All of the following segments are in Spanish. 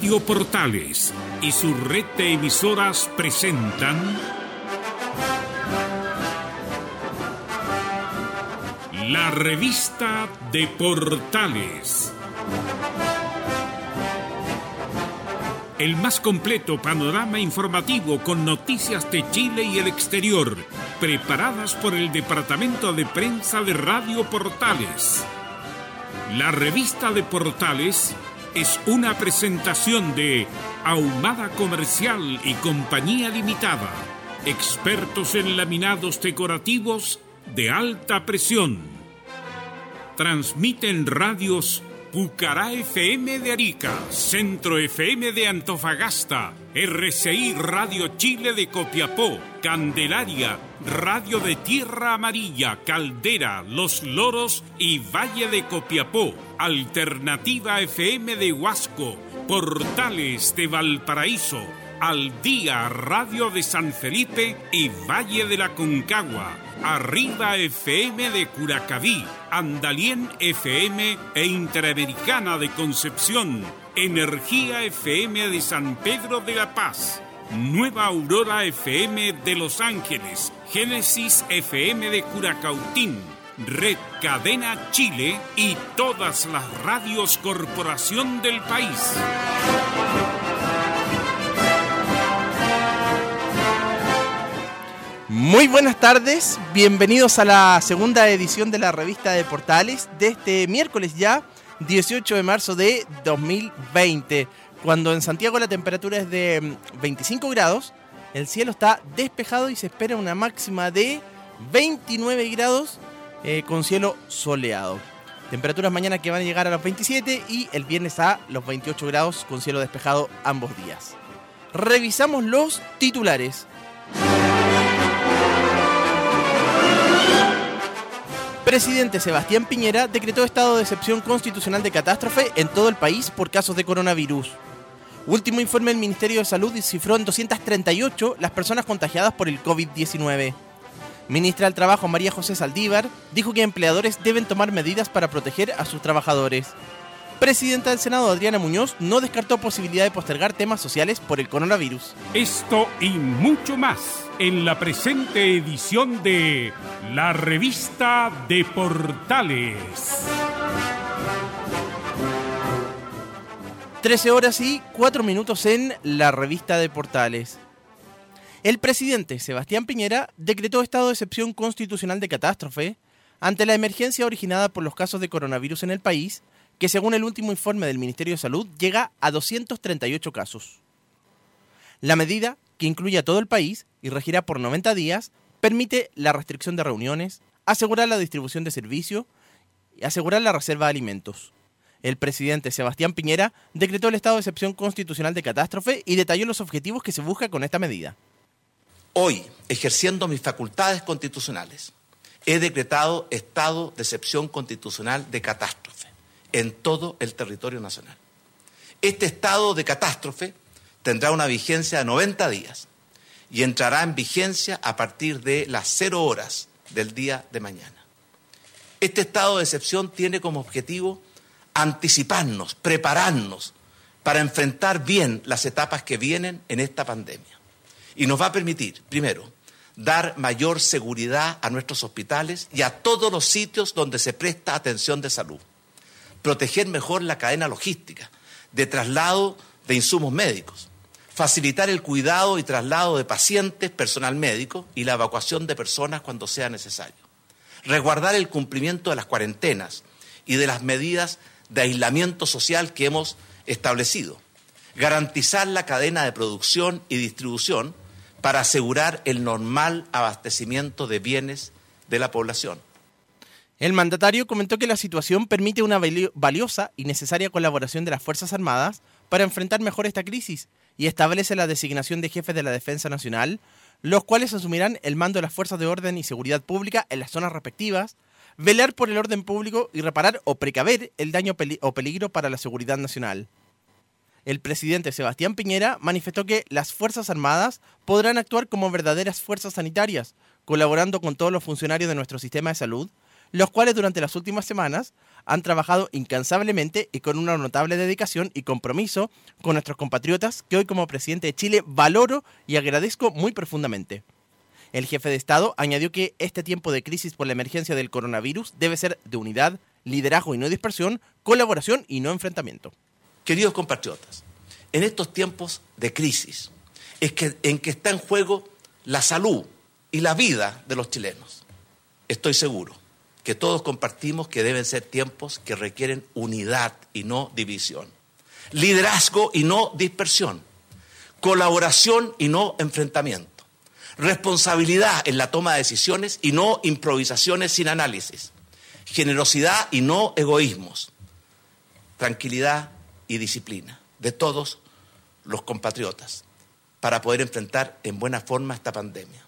Radio Portales y su red de emisoras presentan la revista de Portales. El más completo panorama informativo con noticias de Chile y el exterior, preparadas por el Departamento de Prensa de Radio Portales. La revista de Portales es una presentación de Ahumada Comercial y Compañía Limitada, expertos en laminados decorativos de alta presión. Transmiten radios Pucará FM de Arica, Centro FM de Antofagasta, RCI Radio Chile de Copiapó, Candelaria, Radio de Tierra Amarilla, Caldera, Los Loros y Valle de Copiapó, Alternativa FM de Huasco, Portales de Valparaíso, Al Día Radio de San Felipe y Valle de la Concagua. Arriba FM de Curacaví, Andalien FM e Interamericana de Concepción, Energía FM de San Pedro de la Paz, Nueva Aurora FM de Los Ángeles, Génesis FM de Curacautín, Red Cadena Chile y todas las radios corporación del país. Muy buenas tardes, bienvenidos a la segunda edición de la revista de Portales de este miércoles ya, 18 de marzo de 2020, cuando en Santiago la temperatura es de 25 mm, grados, el cielo está despejado y se espera una máxima de 29 grados eh, con cielo soleado. Temperaturas mañana que van a llegar a los 27 y el viernes a los 28 grados con cielo despejado ambos días. Revisamos los titulares. Presidente Sebastián Piñera decretó estado de excepción constitucional de catástrofe en todo el país por casos de coronavirus. Último informe del Ministerio de Salud cifró en 238 las personas contagiadas por el COVID-19. Ministra del Trabajo María José Saldívar dijo que empleadores deben tomar medidas para proteger a sus trabajadores presidenta del Senado, Adriana Muñoz, no descartó posibilidad de postergar temas sociales por el coronavirus. Esto y mucho más en la presente edición de la revista de Portales. 13 horas y 4 minutos en la revista de Portales. El presidente Sebastián Piñera decretó estado de excepción constitucional de catástrofe ante la emergencia originada por los casos de coronavirus en el país que según el último informe del Ministerio de Salud llega a 238 casos. La medida, que incluye a todo el país y regirá por 90 días, permite la restricción de reuniones, asegurar la distribución de servicios y asegurar la reserva de alimentos. El presidente Sebastián Piñera decretó el estado de excepción constitucional de catástrofe y detalló los objetivos que se busca con esta medida. Hoy, ejerciendo mis facultades constitucionales, he decretado estado de excepción constitucional de catástrofe en todo el territorio nacional. Este estado de catástrofe tendrá una vigencia de 90 días y entrará en vigencia a partir de las cero horas del día de mañana. Este estado de excepción tiene como objetivo anticiparnos, prepararnos para enfrentar bien las etapas que vienen en esta pandemia. Y nos va a permitir, primero, dar mayor seguridad a nuestros hospitales y a todos los sitios donde se presta atención de salud proteger mejor la cadena logística de traslado de insumos médicos, facilitar el cuidado y traslado de pacientes, personal médico y la evacuación de personas cuando sea necesario, resguardar el cumplimiento de las cuarentenas y de las medidas de aislamiento social que hemos establecido, garantizar la cadena de producción y distribución para asegurar el normal abastecimiento de bienes de la población. El mandatario comentó que la situación permite una valiosa y necesaria colaboración de las Fuerzas Armadas para enfrentar mejor esta crisis y establece la designación de jefes de la Defensa Nacional, los cuales asumirán el mando de las Fuerzas de Orden y Seguridad Pública en las zonas respectivas, velar por el orden público y reparar o precaver el daño o peligro para la seguridad nacional. El presidente Sebastián Piñera manifestó que las Fuerzas Armadas podrán actuar como verdaderas fuerzas sanitarias, colaborando con todos los funcionarios de nuestro sistema de salud, los cuales durante las últimas semanas han trabajado incansablemente y con una notable dedicación y compromiso con nuestros compatriotas que hoy como presidente de Chile valoro y agradezco muy profundamente. El jefe de Estado añadió que este tiempo de crisis por la emergencia del coronavirus debe ser de unidad, liderazgo y no dispersión, colaboración y no enfrentamiento. Queridos compatriotas, en estos tiempos de crisis es que, en que está en juego la salud y la vida de los chilenos. Estoy seguro que todos compartimos que deben ser tiempos que requieren unidad y no división, liderazgo y no dispersión, colaboración y no enfrentamiento, responsabilidad en la toma de decisiones y no improvisaciones sin análisis, generosidad y no egoísmos, tranquilidad y disciplina de todos los compatriotas para poder enfrentar en buena forma esta pandemia.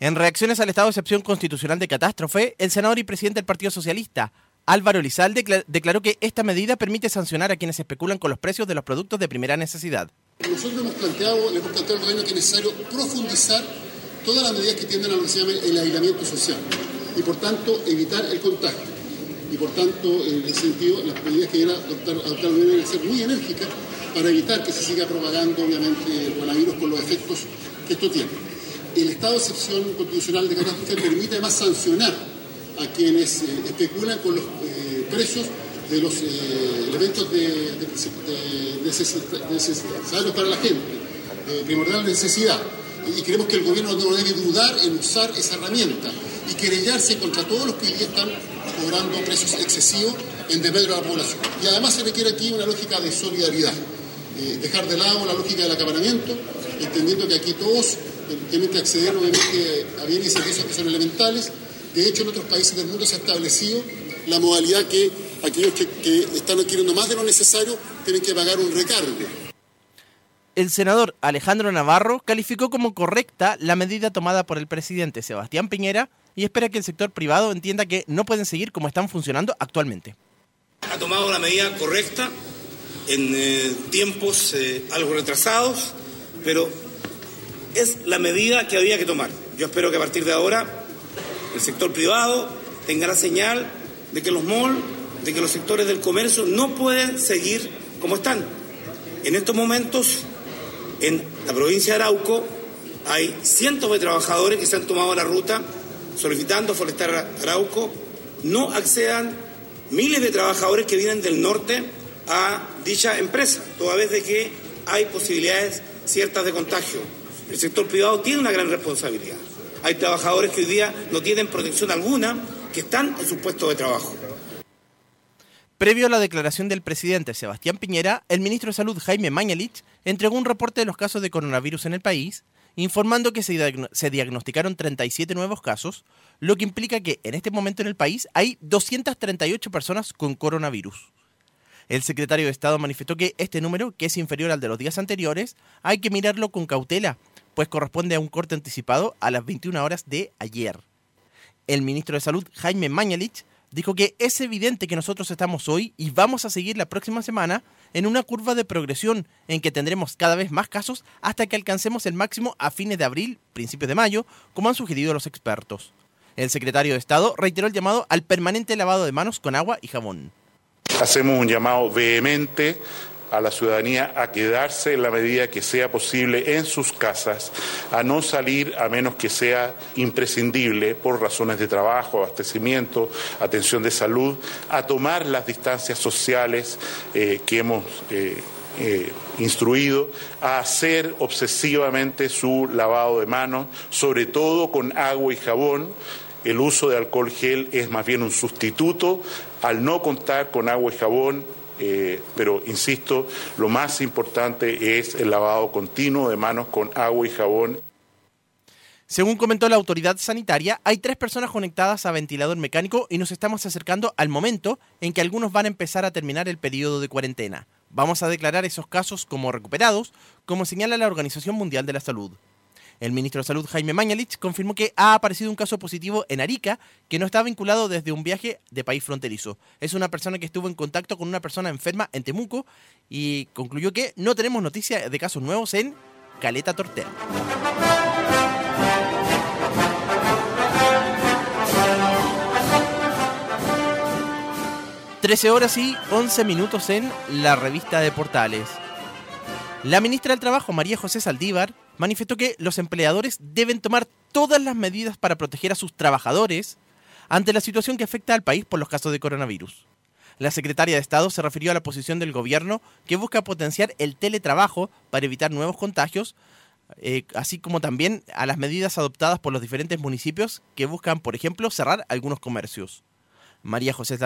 En reacciones al estado de excepción constitucional de catástrofe, el senador y presidente del Partido Socialista, Álvaro Lizalde, declaró que esta medida permite sancionar a quienes especulan con los precios de los productos de primera necesidad. Nosotros hemos planteado, le hemos planteado al gobierno que es necesario profundizar todas las medidas que tienden a lo que se llama el aislamiento social y por tanto evitar el contagio. Y por tanto, en ese sentido, las medidas que viene a adoptar, adoptar el gobierno deben ser muy enérgicas para evitar que se siga propagando, obviamente, el coronavirus con los efectos que esto tiene el estado de excepción constitucional de catástrofe permite además sancionar a quienes eh, especulan con los eh, precios de los eh, elementos de, de, necesarios para la gente, primordial necesidad. Y creemos que el gobierno no debe dudar en usar esa herramienta y querellarse contra todos los que hoy están cobrando precios excesivos en desmedro de la población. Y además se requiere aquí una lógica de solidaridad, dejar de lado la lógica del acaparamiento, entendiendo que aquí todos tienen que acceder obviamente a bienes y servicios que son elementales. De hecho, en otros países del mundo se ha establecido la modalidad que aquellos que, están adquiriendo más de lo necesario tienen que pagar un recargo. El senador Alejandro Navarro calificó como correcta la medida tomada por el presidente Sebastián Piñera y espera que el sector privado entienda que no pueden seguir como están funcionando actualmente. Ha tomado la medida correcta en eh, tiempos eh, algo retrasados, pero es la medida que había que tomar. Yo espero que a partir de ahora el sector privado tenga la señal de que los malls, de que los sectores del comercio no pueden seguir como están. En estos momentos, en la provincia de Arauco, hay cientos de trabajadores que se han tomado la ruta solicitando forestar Arauco, no accedan miles de trabajadores que vienen del norte a dicha empresa, toda vez de que hay posibilidades ciertas de contagio. El sector privado tiene una gran responsabilidad. Hay trabajadores que hoy día no tienen protección alguna, que están en su puesto de trabajo. Previo a la declaración del presidente Sebastián Piñera, el ministro de Salud Jaime Mañalich entregó un reporte de los casos de coronavirus en el país, informando que se, diagnosticaron 37 nuevos casos, lo que implica que en este momento en el país hay 238 personas con coronavirus. El secretario de Estado manifestó que este número, que es inferior al de los días anteriores, hay que mirarlo con cautela, pues corresponde a un corte anticipado a las 21 horas de ayer. El ministro de Salud, Jaime Mañalich, dijo que es evidente que nosotros estamos hoy y vamos a seguir la próxima semana en una curva de progresión en que tendremos cada vez más casos hasta que alcancemos el máximo a fines de abril, principios de mayo, como han sugerido los expertos. El secretario de Estado reiteró el llamado al permanente lavado de manos con agua y jabón. Hacemos un llamado vehemente a la ciudadanía a quedarse en la medida que sea posible en sus casas, a no salir a menos que sea imprescindible por razones de trabajo, abastecimiento, atención de salud, a tomar las distancias sociales eh, que hemos eh, eh, instruido, a hacer obsesivamente su lavado de manos, sobre todo con agua y jabón. El uso de alcohol gel es más bien un sustituto al no contar con agua y jabón eh, pero insisto, lo más importante es el lavado continuo de manos con agua y jabón. Según comentó la autoridad sanitaria, hay tres personas conectadas a ventilador mecánico y nos estamos acercando al momento en que algunos van a empezar a terminar el periodo de cuarentena. Vamos a declarar esos casos como recuperados, como señala la Organización Mundial de la Salud. El ministro de Salud, Jaime Mañalich, confirmó que ha aparecido un caso positivo en Arica que no está vinculado desde un viaje de país fronterizo. Es una persona que estuvo en contacto con una persona enferma en Temuco y concluyó que no tenemos noticia de casos nuevos en Caleta Tortea. 13 horas y 11 minutos en la revista de Portales. La ministra del Trabajo, María José Saldívar, manifestó que los empleadores deben tomar todas las medidas para proteger a sus trabajadores ante la situación que afecta al país por los casos de coronavirus. La secretaria de Estado se refirió a la posición del gobierno que busca potenciar el teletrabajo para evitar nuevos contagios, eh, así como también a las medidas adoptadas por los diferentes municipios que buscan, por ejemplo, cerrar algunos comercios. María José,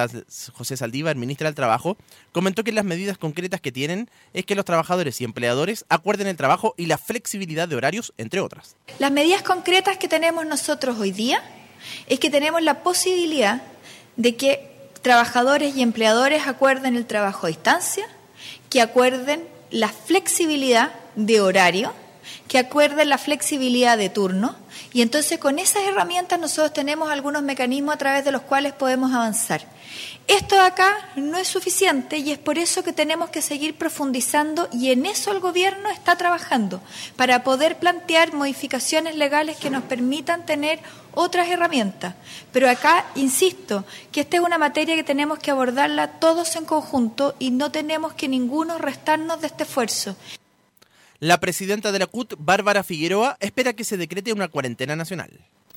José Saldívar, ministra del Trabajo, comentó que las medidas concretas que tienen es que los trabajadores y empleadores acuerden el trabajo y la flexibilidad de horarios, entre otras. Las medidas concretas que tenemos nosotros hoy día es que tenemos la posibilidad de que trabajadores y empleadores acuerden el trabajo a distancia, que acuerden la flexibilidad de horario, que acuerden la flexibilidad de turno y entonces con esas herramientas nosotros tenemos algunos mecanismos a través de los cuales podemos avanzar. Esto acá no es suficiente y es por eso que tenemos que seguir profundizando y en eso el gobierno está trabajando, para poder plantear modificaciones legales que nos permitan tener otras herramientas. Pero acá, insisto, que esta es una materia que tenemos que abordarla todos en conjunto y no tenemos que ninguno restarnos de este esfuerzo. La presidenta de la CUT, Bárbara Figueroa, espera que se decrete una cuarentena nacional.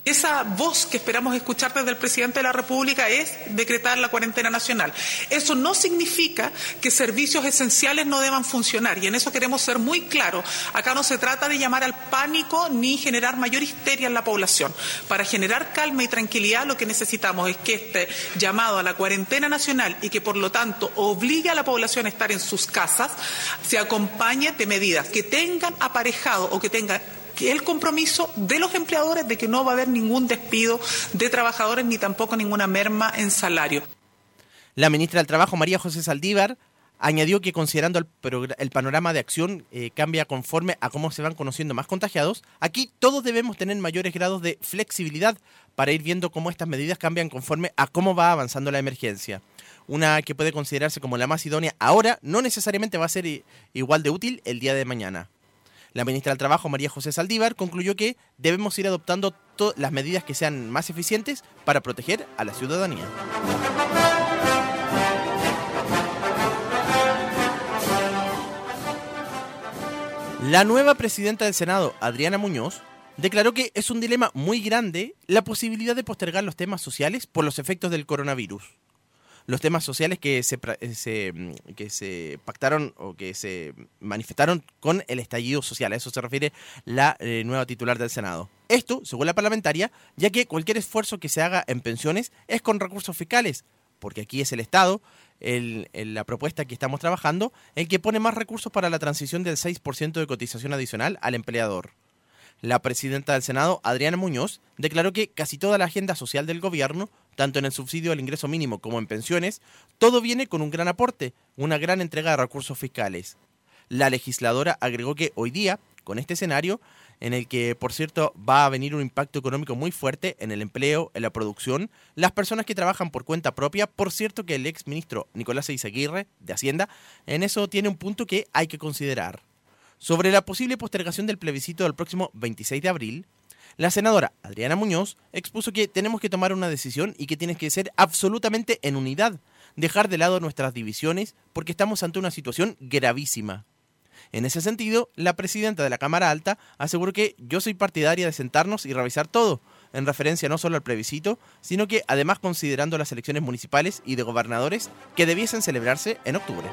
Esa voz que esperamos escuchar desde el presidente de la República es decretar la cuarentena nacional. Eso no significa que servicios esenciales no deban funcionar y en eso queremos ser muy claros. Acá no se trata de llamar al pánico ni generar mayor histeria en la población. Para generar calma y tranquilidad lo que necesitamos es que este llamado a la cuarentena nacional y que por lo tanto obligue a la población a estar en sus casas se acompañe de medidas que tengan aparejado o que tengan el compromiso de los empleadores de que no va a haber ningún despido de trabajadores ni tampoco ninguna merma en salario. La ministra del Trabajo, María José Saldívar, añadió que considerando el, panorama de acción eh, cambia conforme a cómo se van conociendo más contagiados, aquí todos debemos tener mayores grados de flexibilidad para ir viendo cómo estas medidas cambian conforme a cómo va avanzando la emergencia. Una que puede considerarse como la más idónea ahora no necesariamente va a ser igual de útil el día de mañana. La ministra del Trabajo, María José Saldívar, concluyó que debemos ir adoptando las medidas que sean más eficientes para proteger a la ciudadanía. La nueva presidenta del Senado, Adriana Muñoz, declaró que es un dilema muy grande la posibilidad de postergar los temas sociales por los efectos del coronavirus los temas sociales que se, eh, mm, que se pactaron o que se manifestaron con el estallido social. A eso se refiere la eh, nueva titular del Senado. Esto, según la parlamentaria, ya que cualquier esfuerzo que se haga en pensiones es con recursos fiscales, porque aquí es el Estado, el, la propuesta que estamos trabajando, el que pone más recursos para la transición del 6% de cotización adicional al empleador. La presidenta del Senado, Adriana Muñoz, declaró que casi toda la agenda social del gobierno tanto en el subsidio al ingreso mínimo como en pensiones, todo viene con un gran aporte, una gran entrega de recursos fiscales. La legisladora agregó que hoy día, con este escenario, en el que, por cierto, va a venir un impacto económico muy fuerte en el empleo, en la producción, las personas que trabajan por cuenta propia, por cierto que el ex ministro Nicolás Eizaguirre, de Hacienda, en eso tiene un punto que hay que considerar. Sobre la posible postergación del plebiscito del próximo 26 de abril, la senadora Adriana Muñoz expuso que tenemos que tomar una decisión y que tiene que ser absolutamente en unidad, dejar de lado nuestras divisiones porque estamos ante una situación gravísima. En ese sentido, la presidenta de la Cámara Alta aseguró que yo soy partidaria de sentarnos y revisar todo, en referencia no solo al plebiscito, sino que además considerando las elecciones municipales y de gobernadores que debiesen celebrarse en octubre.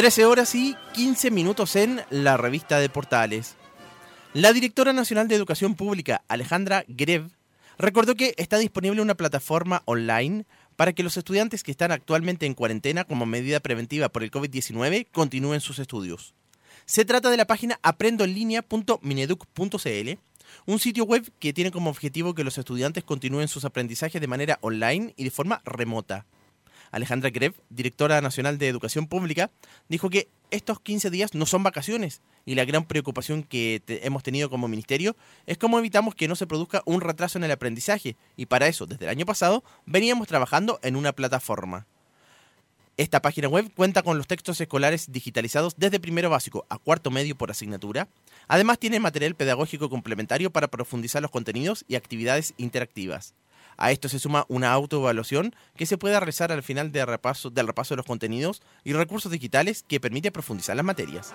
13 horas y 15 minutos en la revista de Portales. La directora nacional de Educación Pública, Alejandra Grev, recordó que está disponible una plataforma online para que los estudiantes que están actualmente en cuarentena como medida preventiva por el COVID-19 continúen sus estudios. Se trata de la página aprendoenlinea.mineduc.cl, un sitio web que tiene como objetivo que los estudiantes continúen sus aprendizajes de manera online y de forma remota. Alejandra Grev, directora nacional de Educación Pública, dijo que estos 15 días no son vacaciones y la gran preocupación que hemos tenido como ministerio es cómo evitamos que no se produzca un retraso en el aprendizaje y para eso, desde el año pasado, veníamos trabajando en una plataforma. Esta página web cuenta con los textos escolares digitalizados desde primero básico a cuarto medio por asignatura. Además tiene material pedagógico complementario para profundizar los contenidos y actividades interactivas. A esto se suma una autoevaluación que se puede realizar al final del repaso, de los contenidos y recursos digitales que permite profundizar las materias.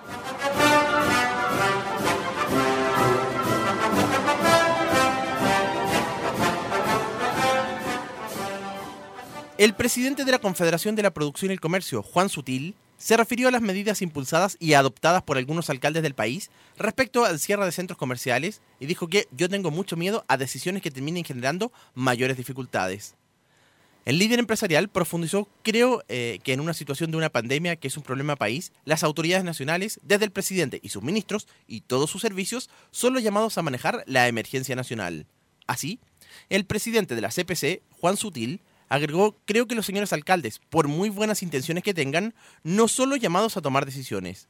El presidente de la Confederación de la Producción y el Comercio, Juan Sutil, se refirió a las medidas impulsadas y adoptadas por algunos alcaldes del país respecto al cierre de centros comerciales y dijo que yo tengo mucho miedo a decisiones que terminen generando mayores dificultades. El líder empresarial profundizó, creo eh, que en una situación de una pandemia que es un problema país, las autoridades nacionales, desde el presidente y sus ministros y todos sus servicios, son los llamados a manejar la emergencia nacional. Así, el presidente de la CPC, Juan Sutil, Agregó, creo que los señores alcaldes, por muy buenas intenciones que tengan, no son llamados a tomar decisiones.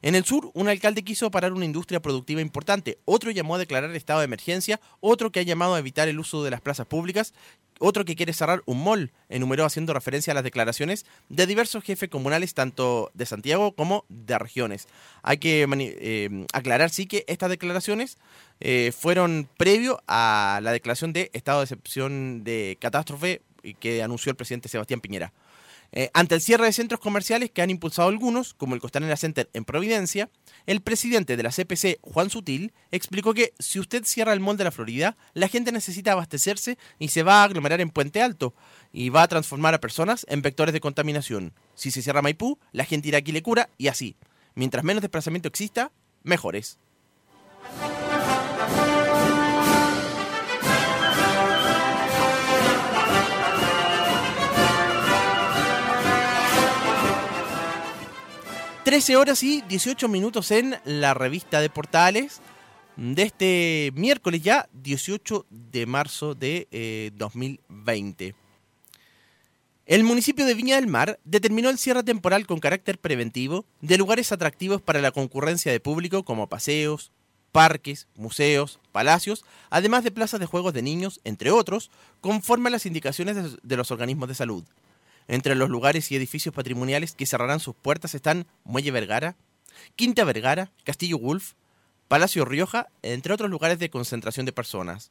En el sur, un alcalde quiso parar una industria productiva importante, otro llamó a declarar estado de emergencia, otro que ha llamado a evitar el uso de las plazas públicas, otro que quiere cerrar un mall, enumeró haciendo referencia a las declaraciones de diversos jefes comunales, tanto de Santiago como de regiones. Hay que eh, aclarar, sí, que estas declaraciones eh, fueron previo a la declaración de estado de excepción de catástrofe que anunció el presidente Sebastián Piñera. Eh, ante el cierre de centros comerciales que han impulsado algunos, como el Costanera Center en Providencia, el presidente de la CPC, Juan Sutil, explicó que si usted cierra el mall de la Florida, la gente necesita abastecerse y se va a aglomerar en Puente Alto y va a transformar a personas en vectores de contaminación. Si se cierra Maipú, la gente irá a Quilecura y así. Mientras menos desplazamiento exista, mejores. 13 horas y 18 minutos en la revista de portales de este miércoles ya 18 de marzo de 2020. Eh, el municipio de Viña del Mar determinó el cierre temporal con carácter preventivo de lugares atractivos para la concurrencia de público como paseos, parques, museos, palacios, además de plazas de juegos de niños, entre otros, conforme a las indicaciones de los organismos de salud. Entre los lugares y edificios patrimoniales que cerrarán sus puertas están Muelle Vergara, Quinta Vergara, Castillo Wolf, Palacio Rioja, entre otros lugares de concentración de personas.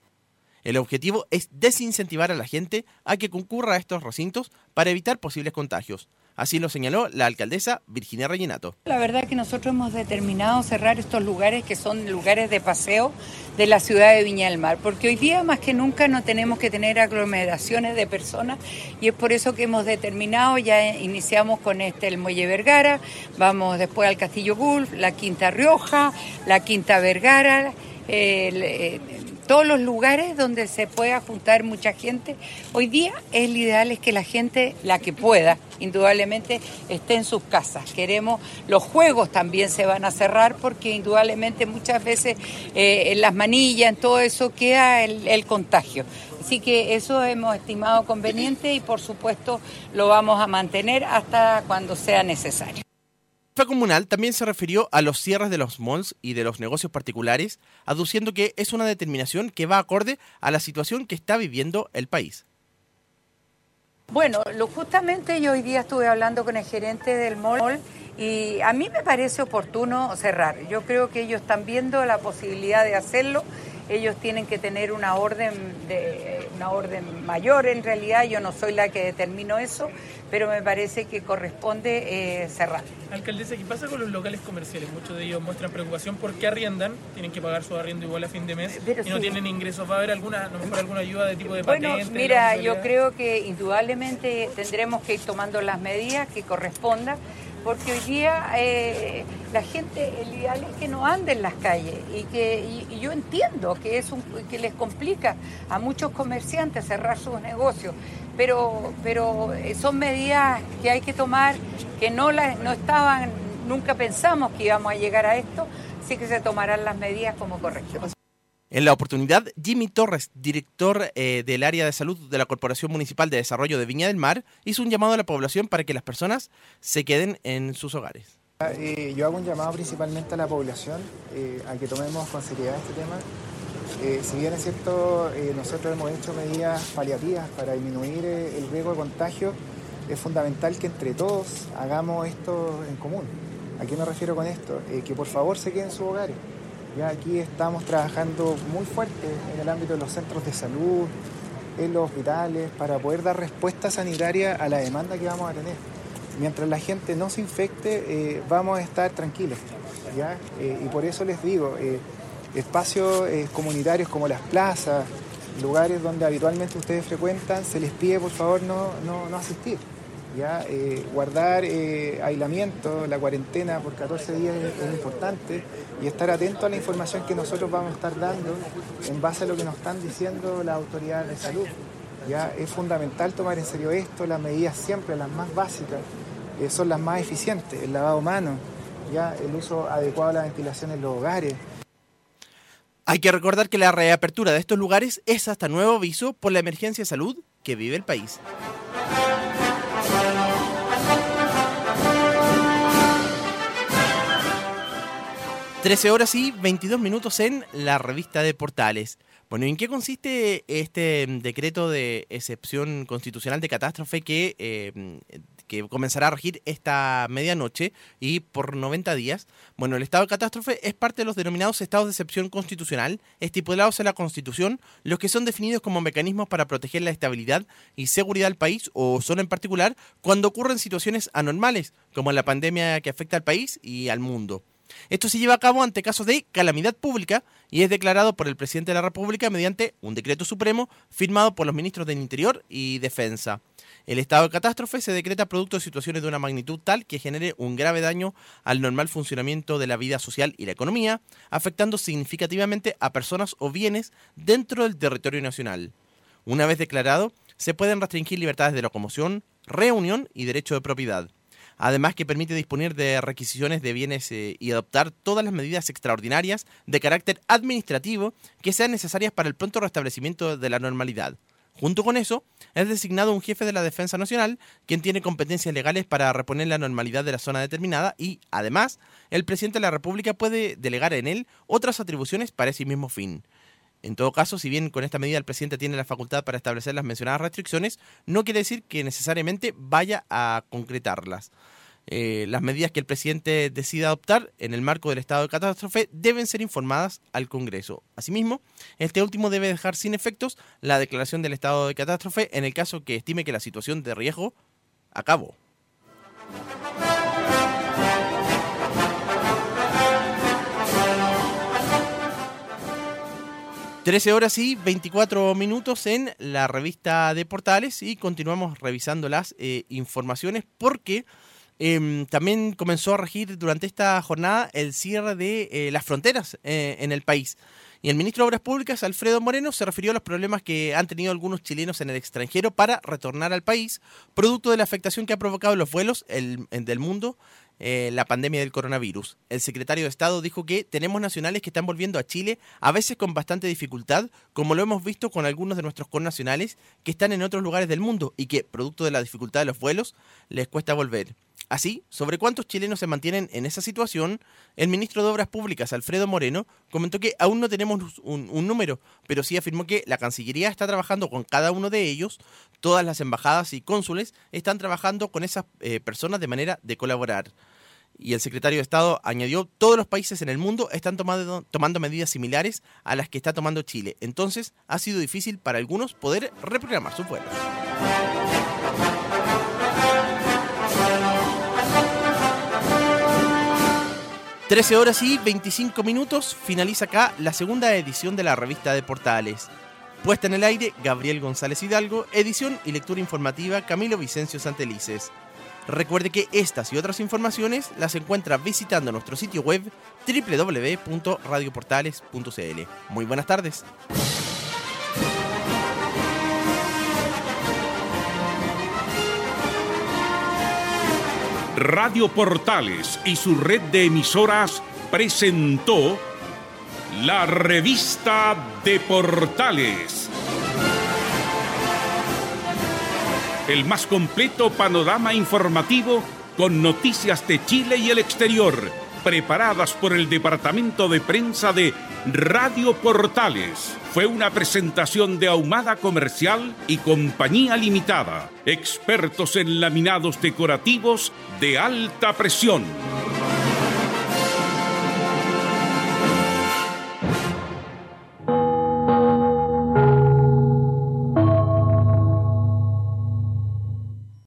El objetivo es desincentivar a la gente a que concurra a estos recintos para evitar posibles contagios, Así lo señaló la alcaldesa Virginia Rellenato. La verdad que nosotros hemos determinado cerrar estos lugares que son lugares de paseo de la ciudad de Viña del Mar, porque hoy día más que nunca no tenemos que tener aglomeraciones de personas y es por eso que hemos determinado, ya iniciamos con este el Muelle Vergara, vamos después al Castillo Gulf, la Quinta Rioja, la Quinta Vergara, eh, todos los lugares donde se pueda juntar mucha gente. Hoy día el ideal es que la gente, la que pueda, indudablemente, esté en sus casas. Queremos, los juegos también se van a cerrar porque indudablemente muchas veces eh, en las manillas, en todo eso queda el contagio. Así que eso hemos estimado conveniente y por supuesto lo vamos a mantener hasta cuando sea necesario. La comunal también se refirió a los cierres de los malls y de los negocios particulares, aduciendo que es una determinación que va acorde a la situación que está viviendo el país. Bueno, lo, justamente yo hoy día estuve hablando con el gerente del mall y a mí me parece oportuno cerrar. Yo creo que ellos están viendo la posibilidad de hacerlo ellos tienen que tener una orden de una orden mayor en realidad. Yo no soy la que determino eso pero me parece que corresponde eh, cerrar. Alcaldesa qué pasa con los locales comerciales muchos de ellos muestran preocupación porque arriendan tienen que pagar su arriendo igual a fin de mes y no tienen ingresos. Va a haber alguna no mejor alguna ayuda de tipo de bueno mira yo creo que indudablemente tendremos que ir tomando las medidas que correspondan porque hoy día eh, la gente, el ideal es que no ande en las calles y que yo entiendo que, es un, que les complica a muchos comerciantes cerrar sus negocios, pero, pero eh, son medidas que hay que tomar que no, las, no estaban, nunca pensamos que íbamos a llegar a esto, así que se tomarán las medidas como corrección. En la oportunidad, Jimmy Torres, director eh, del área de salud de la Corporación Municipal de Desarrollo de Viña del Mar, hizo un llamado a la población para que las personas se queden en sus hogares. Eh, yo hago un llamado principalmente a la población eh, a que tomemos con seriedad este tema. si bien es cierto, nosotros hemos hecho medidas paliativas para disminuir el riesgo de contagio, es fundamental que entre todos hagamos esto en común. ¿A qué me refiero con esto? Eh, que por favor se queden en sus hogares. Ya aquí estamos trabajando muy fuerte en el ámbito de los centros de salud, en los hospitales, para poder dar respuesta sanitaria a la demanda que vamos a tener. Mientras la gente no se infecte, eh, vamos a estar tranquilos. ¿ya? Eh, y por eso les digo, espacios comunitarios como las plazas, lugares donde habitualmente ustedes frecuentan, se les pide por favor no, no, no asistir. Eh, guardar eh, aislamiento, la cuarentena por 14 días es, importante y estar atento a la información que nosotros vamos a estar dando en base a lo que nos están diciendo las autoridades de salud. ¿ya? Es fundamental tomar en serio esto, las medidas siempre, las más básicas, eh, son las más eficientes, el lavado mano, ¿ya? el uso adecuado de la ventilación en los hogares, hay que recordar que la reapertura de estos lugares es hasta nuevo aviso por la emergencia de salud que vive el país. 13 horas y 22 minutos en la revista de Portales. Bueno, ¿en qué consiste este decreto de excepción constitucional de catástrofe que, eh, que comenzará a regir esta medianoche y por 90 días? Bueno, el estado de catástrofe es parte de los denominados estados de excepción constitucional estipulados en la Constitución, los que son definidos como mecanismos para proteger la estabilidad y seguridad del país o son en particular cuando ocurren situaciones anormales, como la pandemia que afecta al país y al mundo. Esto se lleva a cabo ante casos de calamidad pública y es declarado por el presidente de la República mediante un decreto supremo firmado por los ministros del Interior y Defensa. El estado de catástrofe se decreta producto de situaciones de una magnitud tal que genere un grave daño al normal funcionamiento de la vida social y la economía, afectando significativamente a personas o bienes dentro del territorio nacional. Una vez declarado, se pueden restringir libertades de locomoción, reunión y derecho de propiedad además que permite disponer de requisiciones de bienes eh, y adoptar todas las medidas extraordinarias de carácter administrativo que sean necesarias para el pronto restablecimiento de la normalidad. Junto con eso, es designado un jefe de la Defensa Nacional, quien tiene competencias legales para reponer la normalidad de la zona determinada y, además, el presidente de la República puede delegar en él otras atribuciones para ese mismo fin. En todo caso, si bien con esta medida el presidente tiene la facultad para establecer las mencionadas restricciones, no quiere decir que necesariamente vaya a concretarlas. Eh, las medidas que el presidente decida adoptar en el marco del estado de catástrofe deben ser informadas al Congreso. Asimismo, este último debe dejar sin efectos la declaración del estado de catástrofe en el caso que estime que la situación de riesgo acabó. 13 horas y 24 minutos en la revista de Portales y continuamos revisando las eh, informaciones porque em, también comenzó a regir durante esta jornada el cierre de eh, las fronteras eh, en el país. Y el ministro de Obras Públicas, Alfredo Moreno, se refirió a los problemas que han tenido algunos chilenos en el extranjero para retornar al país, producto de la afectación que ha provocado los vuelos del mundo eh, la pandemia del coronavirus. El secretario de Estado dijo que tenemos nacionales que están volviendo a Chile, a veces con bastante dificultad, como lo hemos visto con algunos de nuestros connacionales que están en otros lugares del mundo y que, producto de la dificultad de los vuelos, les cuesta volver. Así, sobre cuántos chilenos se mantienen en esa situación, el ministro de Obras Públicas, Alfredo Moreno, comentó que aún no tenemos un, número, pero sí afirmó que la Cancillería está trabajando con cada uno de ellos, todas las embajadas y cónsules están trabajando con esas eh, personas de manera de colaborar. Y el secretario de Estado añadió, todos los países en el mundo están tomando, tomando medidas similares a las que está tomando Chile. Entonces, ha sido difícil para algunos poder reprogramar sus vuelos. 13 horas y 25 minutos finaliza acá la segunda edición de la revista de Portales. Puesta en el aire, Gabriel González Hidalgo, edición y lectura informativa Camilo Vicencio Santelices. Recuerde que estas y otras informaciones las encuentra visitando nuestro sitio web www.radioportales.cl. Muy buenas tardes. Radio Portales y su red de emisoras presentó la revista de Portales. El más completo panorama informativo con noticias de Chile y el exterior preparadas por el departamento de prensa de Radio Portales. Fue una presentación de Ahumada Comercial y Compañía Limitada, expertos en laminados decorativos de alta presión.